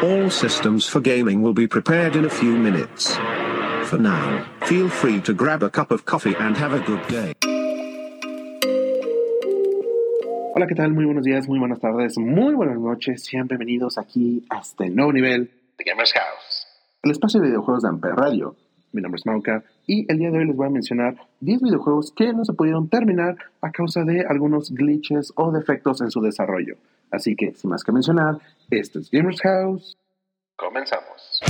All systems for gaming will be prepared in a few minutes. For now, feel free to grab a cup of coffee and have a good day. Hola, ¿qué tal? Muy buenos días, muy buenas tardes, muy buenas noches. Sean bienvenidos aquí hasta el este nuevo nivel de Gamers House, el espacio de videojuegos de Amper Radio. Mi nombre es Mauka y el día de hoy les voy a mencionar 10 videojuegos que no se pudieron terminar a causa de algunos glitches o defectos en su desarrollo. Así que, sin más que mencionar, esto es Gamers House. Comenzamos.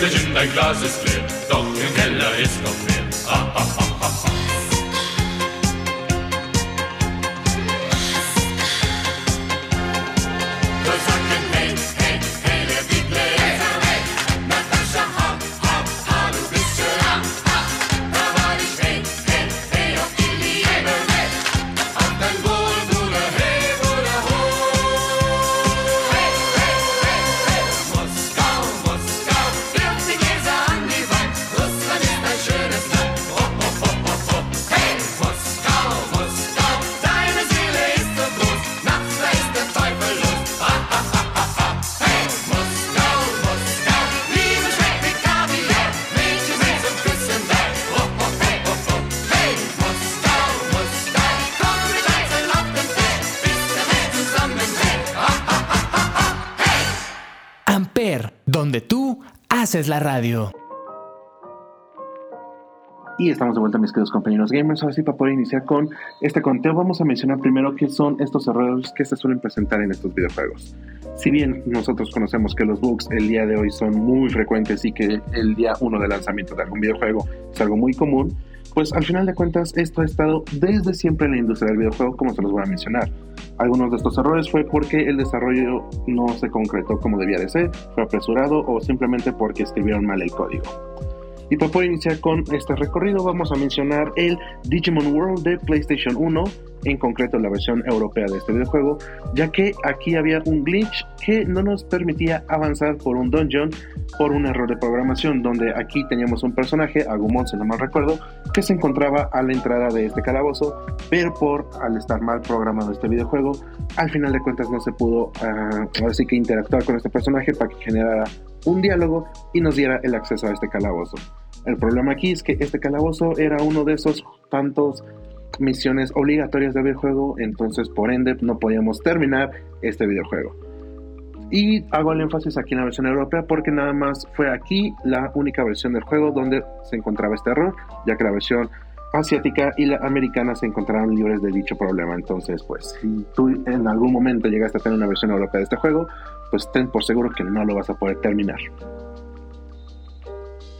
sich in dein Glas ist leer, doch im Keller ist noch mehr. Haces la radio. Y estamos de vuelta, mis queridos compañeros gamers. Ahora sí, para poder iniciar con este conteo, vamos a mencionar primero qué son estos errores que se suelen presentar en estos videojuegos. Si bien nosotros conocemos que los bugs el día de hoy son muy frecuentes y que el día uno de lanzamiento de algún videojuego es algo muy común, pues al final de cuentas esto ha estado desde siempre en la industria del videojuego, como se los voy a mencionar. Algunos de estos errores fue porque el desarrollo no se concretó como debía de ser, fue apresurado o simplemente porque escribieron mal el código. Y para poder iniciar con este recorrido vamos a mencionar el Digimon World de PlayStation 1, en concreto la versión europea de este videojuego, ya que aquí había un glitch que no nos permitía avanzar por un dungeon por un error de programación, donde aquí teníamos un personaje, Agumon si no mal recuerdo, que se encontraba a la entrada de este calabozo, pero por al estar mal programado este videojuego, al final de cuentas no se pudo uh, así que interactuar con este personaje para que generara un diálogo y nos diera el acceso a este calabozo. El problema aquí es que este calabozo era uno de esos tantos misiones obligatorias del videojuego, entonces por ende no podíamos terminar este videojuego. Y hago el énfasis aquí en la versión europea porque nada más fue aquí la única versión del juego donde se encontraba este error, ya que la versión asiática y la americana se encontraron libres de dicho problema. Entonces, pues, si tú en algún momento llegaste a tener una versión europea de este juego, pues ten por seguro que no lo vas a poder terminar.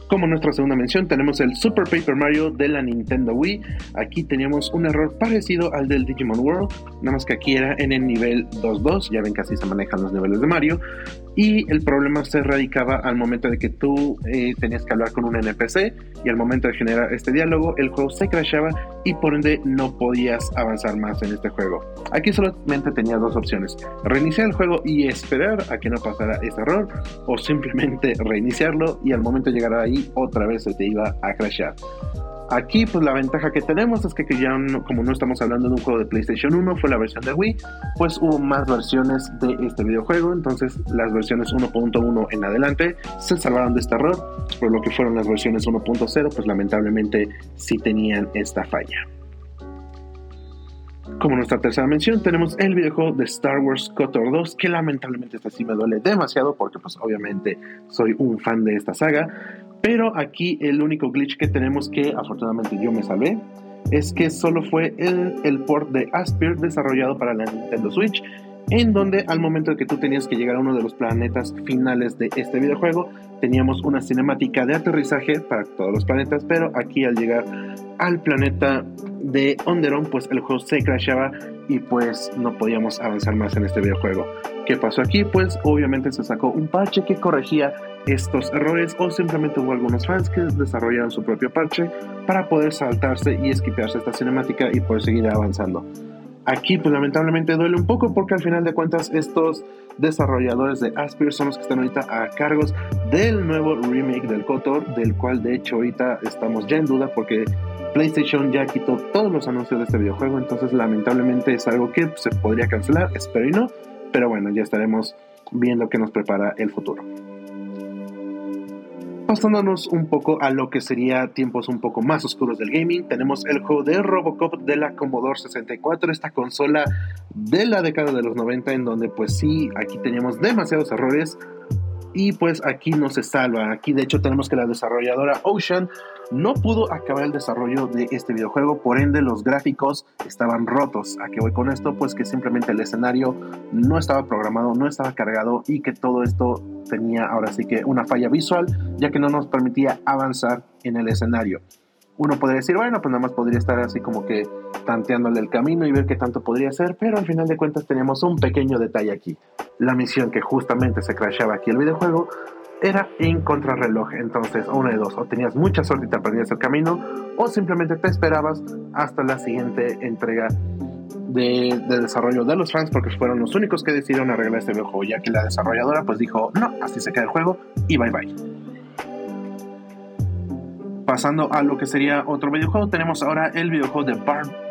Como nuestra segunda mención tenemos el Super Paper Mario de la Nintendo Wii. Aquí teníamos un error parecido al del Digimon World, nada más que aquí era en el nivel 2.2, ya ven que así se manejan los niveles de Mario. Y el problema se radicaba al momento de que tú eh, tenías que hablar con un NPC y al momento de generar este diálogo el juego se crashaba y por ende no podías avanzar más en este juego. Aquí solamente tenías dos opciones, reiniciar el juego y esperar a que no pasara ese error o simplemente reiniciarlo y al momento de llegar ahí otra vez se te iba a crashar. Aquí pues la ventaja que tenemos es que, ya como no estamos hablando de un juego de PlayStation 1, fue la versión de Wii, pues hubo más versiones de este videojuego, entonces las versiones 1.1 en adelante se salvaron de este error, por lo que fueron las versiones 1.0 pues lamentablemente sí tenían esta falla. Como nuestra tercera mención, tenemos el videojuego de Star Wars KOTOR 2, que lamentablemente este sí me duele demasiado porque pues obviamente soy un fan de esta saga, pero aquí el único glitch que tenemos que afortunadamente yo me salvé es que solo fue el, el port de Aspir desarrollado para la Nintendo Switch en donde al momento de que tú tenías que llegar a uno de los planetas finales de este videojuego, teníamos una cinemática de aterrizaje para todos los planetas, pero aquí al llegar al planeta de Onderon, pues el juego se crashaba y pues no podíamos avanzar más en este videojuego. ¿Qué pasó aquí? Pues obviamente se sacó un parche que corregía estos errores o simplemente hubo algunos fans que desarrollaron su propio parche para poder saltarse y esquipearse esta cinemática y poder seguir avanzando. Aquí pues lamentablemente duele un poco porque al final de cuentas estos desarrolladores de Aspir son los que están ahorita a cargos del nuevo remake del KOTOR, del cual de hecho ahorita estamos ya en duda porque PlayStation ya quitó todos los anuncios de este videojuego, entonces lamentablemente es algo que se podría cancelar, espero y no, pero bueno, ya estaremos viendo qué nos prepara el futuro. Pasándonos un poco a lo que sería tiempos un poco más oscuros del gaming, tenemos el juego de Robocop de la Commodore 64, esta consola de la década de los 90 en donde pues sí, aquí teníamos demasiados errores y pues aquí no se salva. Aquí de hecho tenemos que la desarrolladora Ocean no pudo acabar el desarrollo de este videojuego, por ende los gráficos estaban rotos. ¿A qué voy con esto? Pues que simplemente el escenario no estaba programado, no estaba cargado y que todo esto tenía ahora sí que una falla visual, ya que no nos permitía avanzar en el escenario. Uno podría decir, bueno, pues nada más podría estar así como que tanteándole el camino y ver qué tanto podría ser, pero al final de cuentas teníamos un pequeño detalle aquí. La misión que justamente se crashaba aquí el videojuego era en contrarreloj. Entonces, una de dos, o tenías mucha suerte y te aprendías el camino, o simplemente te esperabas hasta la siguiente entrega de, de, desarrollo de los fans, porque fueron los únicos que decidieron arreglar este videojuego, ya que la desarrolladora pues dijo, no, así se queda el juego y bye bye. Pasando a lo que sería otro videojuego, tenemos ahora el videojuego de Bar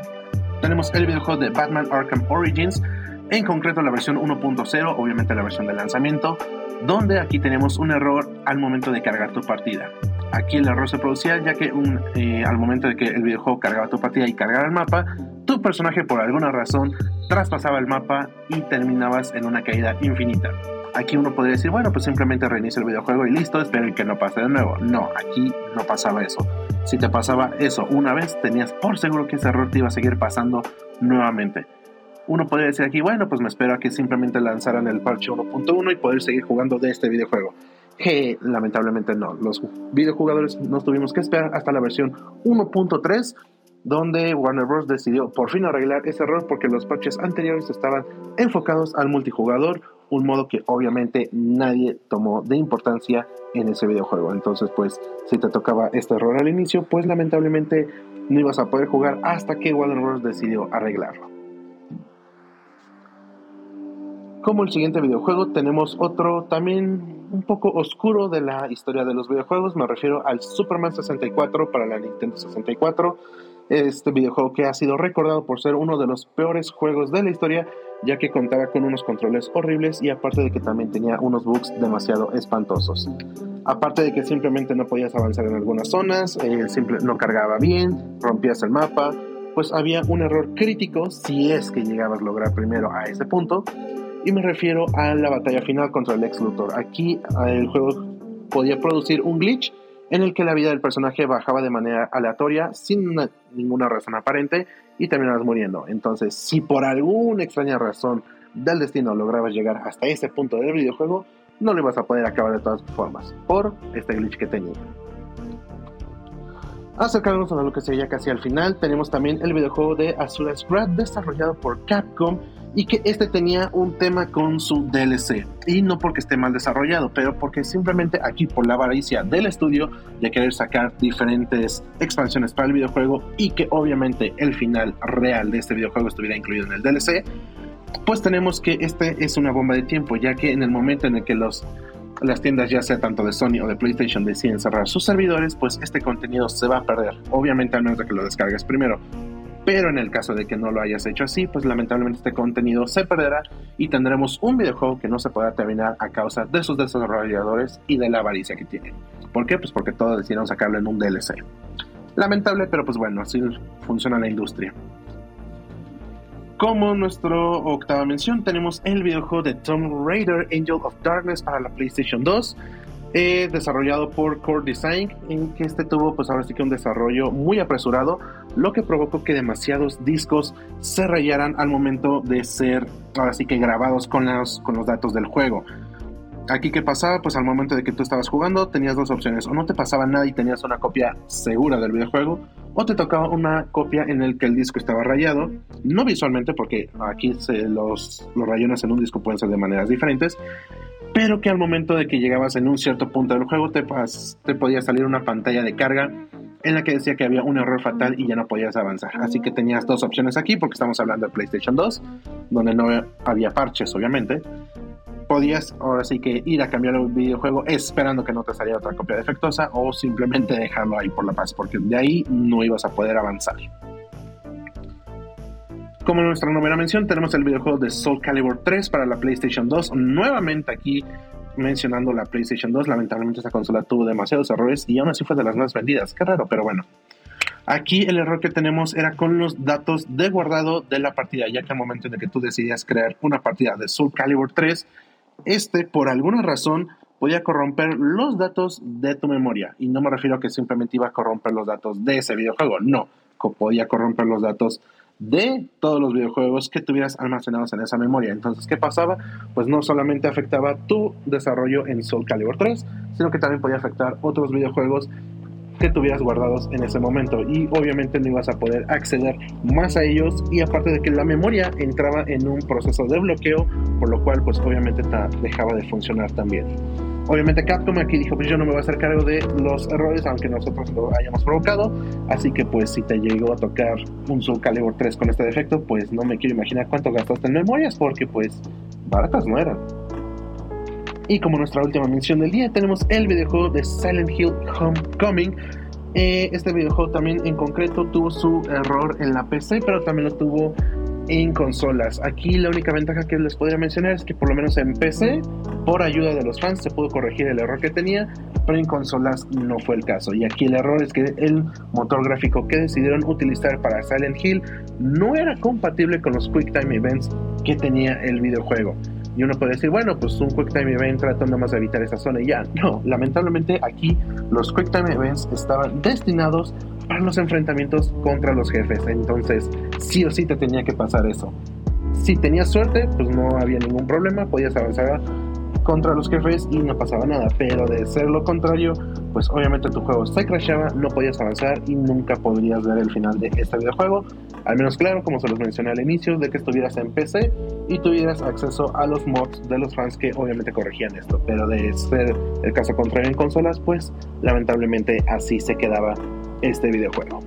tenemos el videojuego de Batman Arkham Origins, en concreto la versión 1.0, obviamente la versión de lanzamiento, donde aquí tenemos un error al momento de cargar tu partida. Aquí el error se producía ya que un, eh, al momento de que el videojuego cargaba tu partida y cargaba el mapa, tu personaje por alguna razón traspasaba el mapa y terminabas en una caída infinita. Aquí uno podría decir, bueno, pues simplemente reinicia el videojuego y listo, espero que no pase de nuevo. No, aquí no pasaba eso. Si te pasaba eso una vez, tenías por seguro que ese error te iba a seguir pasando nuevamente. Uno podría decir aquí, bueno, pues me espero a que simplemente lanzaran el parche 1.1 y poder seguir jugando de este videojuego. Lamentablemente no. Los videojugadores nos tuvimos que esperar hasta la versión 1.3 donde Warner Bros. decidió por fin arreglar ese error porque los parches anteriores estaban enfocados al multijugador, un modo que obviamente nadie tomó de importancia en ese videojuego. Entonces, pues, si te tocaba este error al inicio, pues lamentablemente no ibas a poder jugar hasta que Warner Bros. decidió arreglarlo. Como el siguiente videojuego, tenemos otro también un poco oscuro de la historia de los videojuegos. Me refiero al Superman 64 para la Nintendo 64 este videojuego que ha sido recordado por ser uno de los peores juegos de la historia, ya que contaba con unos controles horribles y aparte de que también tenía unos bugs demasiado espantosos. Aparte de que simplemente no podías avanzar en algunas zonas, eh, simple, no cargaba bien, rompías el mapa, pues había un error crítico si es que llegabas a lograr primero a ese punto. Y me refiero a la batalla final contra el ex Luthor. Aquí el juego podía producir un glitch en el que la vida del personaje bajaba de manera aleatoria sin una- ninguna razón aparente y terminabas muriendo. Entonces, si por alguna extraña razón del destino lograbas llegar hasta ese punto del videojuego, no lo ibas a poder acabar de todas formas por este glitch que tenía. Acercándonos a lo que sería casi al final, tenemos también el videojuego de Azura's Wrath desarrollado por Capcom y que este tenía un tema con su DLC. Y no porque esté mal desarrollado, pero porque simplemente aquí por la avaricia del estudio de querer sacar diferentes expansiones para el videojuego y que obviamente el final real de este videojuego estuviera incluido en el DLC, pues tenemos que este es una bomba de tiempo, ya que en el momento en el que los las tiendas ya sea tanto de Sony o de PlayStation deciden cerrar sus servidores, pues este contenido se va a perder. Obviamente a menos de que lo descargues primero. Pero en el caso de que no lo hayas hecho así, pues lamentablemente este contenido se perderá y tendremos un videojuego que no se podrá terminar a causa de sus desarrolladores y de la avaricia que tienen. ¿Por qué? Pues porque todos decidieron sacarlo en un DLC. Lamentable, pero pues bueno, así funciona la industria. Como nuestra octava mención, tenemos el videojuego de Tomb Raider Angel of Darkness para la PlayStation 2, eh, desarrollado por Core Design, en que este tuvo pues ahora sí que un desarrollo muy apresurado, lo que provocó que demasiados discos se rayaran al momento de ser ahora sí que grabados con los, con los datos del juego. Aquí qué pasaba, pues al momento de que tú estabas jugando tenías dos opciones, o no te pasaba nada y tenías una copia segura del videojuego, o te tocaba una copia en el que el disco estaba rayado, no visualmente porque aquí se- los, los rayones en un disco pueden ser de maneras diferentes, pero que al momento de que llegabas en un cierto punto del juego te, te podía salir una pantalla de carga en la que decía que había un error fatal y ya no podías avanzar. Así que tenías dos opciones aquí porque estamos hablando de PlayStation 2, donde no había parches obviamente. Podías ahora sí que ir a cambiar el videojuego esperando que no te saliera otra copia defectuosa o simplemente dejarlo ahí por la paz porque de ahí no ibas a poder avanzar. Como nuestra novena mención, tenemos el videojuego de Soul Calibur 3 para la PlayStation 2. Nuevamente aquí mencionando la PlayStation 2, lamentablemente esta consola tuvo demasiados errores y aún así fue de las más vendidas. Qué raro, pero bueno. Aquí el error que tenemos era con los datos de guardado de la partida, ya que al momento en el que tú decidías crear una partida de Soul Calibur 3, este por alguna razón podía corromper los datos de tu memoria. Y no me refiero a que simplemente iba a corromper los datos de ese videojuego, no, podía corromper los datos de todos los videojuegos que tuvieras almacenados en esa memoria. Entonces, ¿qué pasaba? Pues no solamente afectaba tu desarrollo en Soul Calibur 3, sino que también podía afectar otros videojuegos que tuvieras guardados en ese momento. Y obviamente no ibas a poder acceder más a ellos. Y aparte de que la memoria entraba en un proceso de bloqueo por lo cual pues obviamente dejaba de funcionar también. Obviamente Capcom aquí dijo pues yo no me voy a hacer cargo de los errores aunque nosotros lo hayamos provocado. Así que pues si te llegó a tocar un Soul Calibur 3 con este defecto pues no me quiero imaginar cuánto gastaste en memorias porque pues baratas no eran y como nuestra última mención del día, tenemos el videojuego de Silent Hill Homecoming. Eh, este videojuego también en concreto tuvo su error en la PC, pero también lo tuvo en consolas. Aquí la única ventaja que les podría mencionar es que por lo menos en PC, por ayuda de los fans, se pudo corregir el error que tenía, pero en consolas no fue el caso. Y aquí el error es que el motor gráfico que decidieron utilizar para Silent Hill no era compatible con los QuickTime Events que tenía el videojuego. Y uno puede decir, bueno, pues un Quick Time Event tratando más de evitar esa zona y ya. No, lamentablemente aquí los Quick Time Events estaban destinados para los enfrentamientos contra los jefes. Entonces, sí o sí te tenía que pasar eso. Si tenías suerte, pues no había ningún problema, podías avanzar contra los jefes y no pasaba nada. Pero de ser lo contrario, pues obviamente tu juego se crashaba, no podías avanzar y nunca podrías ver el final de este videojuego. Al menos claro, como se los mencioné al inicio, de que estuvieras en PC y tuvieras acceso a los mods de los fans que obviamente corregían esto. Pero de ser el caso contrario en consolas, pues lamentablemente así se quedaba este videojuego.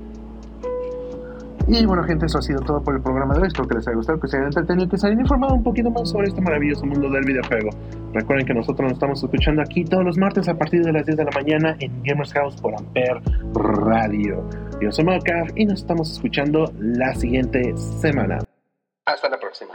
Y bueno, gente, eso ha sido todo por el programa de hoy. Espero que les haya gustado, que se hayan entretenido, que se hayan informado un poquito más sobre este maravilloso mundo del videojuego. Recuerden que nosotros nos estamos escuchando aquí todos los martes a partir de las 10 de la mañana en Gamers House por Ampere Radio. Yo soy Malcaf y nos estamos escuchando la siguiente semana. Hasta la próxima.